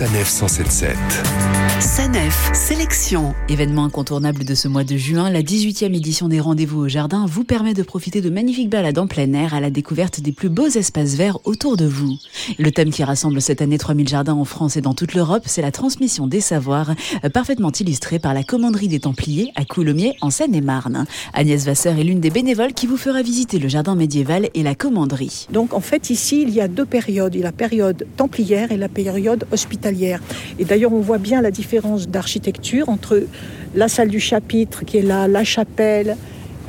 Sanef 177. Sanef Sélection. Événement incontournable de ce mois de juin, la 18e édition des Rendez-vous au Jardin vous permet de profiter de magnifiques balades en plein air à la découverte des plus beaux espaces verts autour de vous. Le thème qui rassemble cette année 3000 jardins en France et dans toute l'Europe, c'est la transmission des savoirs, parfaitement illustrée par la commanderie des Templiers à Coulommiers en Seine-et-Marne. Agnès Vasseur est l'une des bénévoles qui vous fera visiter le jardin médiéval et la commanderie. Donc en fait ici il y a deux périodes, il y a la période templière et la période hospitalière. Et d'ailleurs on voit bien la différence d'architecture entre la salle du chapitre qui est là, la chapelle,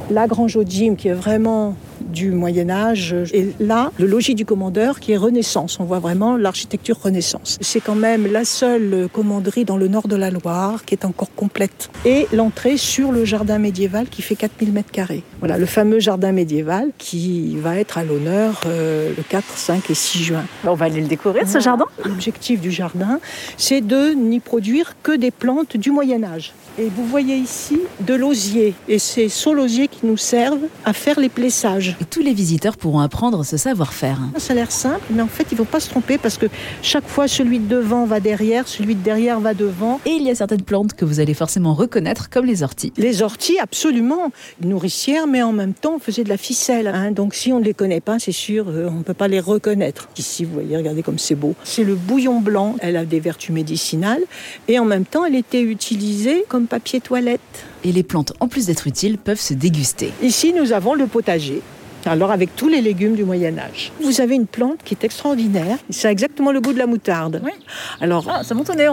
la grange au qui est vraiment du Moyen Âge. Et là, le logis du commandeur qui est Renaissance. On voit vraiment l'architecture Renaissance. C'est quand même la seule commanderie dans le nord de la Loire qui est encore complète. Et l'entrée sur le jardin médiéval qui fait 4000 mètres carrés. Voilà, le fameux jardin médiéval qui va être à l'honneur euh, le 4, 5 et 6 juin. On va aller le découvrir, ce jardin L'objectif du jardin, c'est de n'y produire que des plantes du Moyen Âge. Et vous voyez ici de l'osier. Et c'est ce l'osier qui nous servent à faire les plessages. Et tous les visiteurs pourront apprendre ce savoir-faire. Ça a l'air simple, mais en fait, il ne faut pas se tromper parce que chaque fois, celui de devant va derrière, celui de derrière va devant. Et il y a certaines plantes que vous allez forcément reconnaître, comme les orties. Les orties, absolument. Nourricières, mais en même temps, on faisait de la ficelle. Hein. Donc si on ne les connaît pas, c'est sûr, euh, on ne peut pas les reconnaître. Ici, vous voyez, regardez comme c'est beau. C'est le bouillon blanc. Elle a des vertus médicinales. Et en même temps, elle était utilisée comme papier toilette. Et les plantes, en plus d'être utiles, peuvent se déguster. Ici, nous avons le potager. Alors avec tous les légumes du Moyen Âge. Vous avez une plante qui est extraordinaire. C'est exactement le goût de la moutarde. Oui. Alors, ah, ça monte au nez.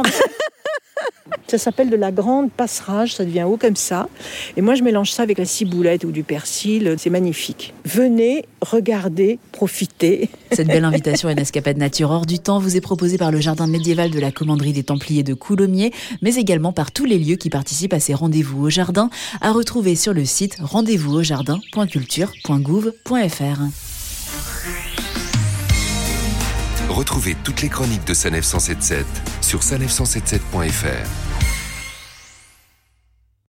Ça s'appelle de la grande passerage, ça devient haut comme ça. Et moi, je mélange ça avec la ciboulette ou du persil, c'est magnifique. Venez, regardez, profitez. Cette belle invitation à une escapade nature hors du temps vous est proposée par le jardin médiéval de la commanderie des Templiers de Coulommiers, mais également par tous les lieux qui participent à ces rendez-vous au jardin, à retrouver sur le site rendez-vous au jardin.culture.gouv.fr. Retrouvez toutes les chroniques de Sanef 177 sur sanef177.fr.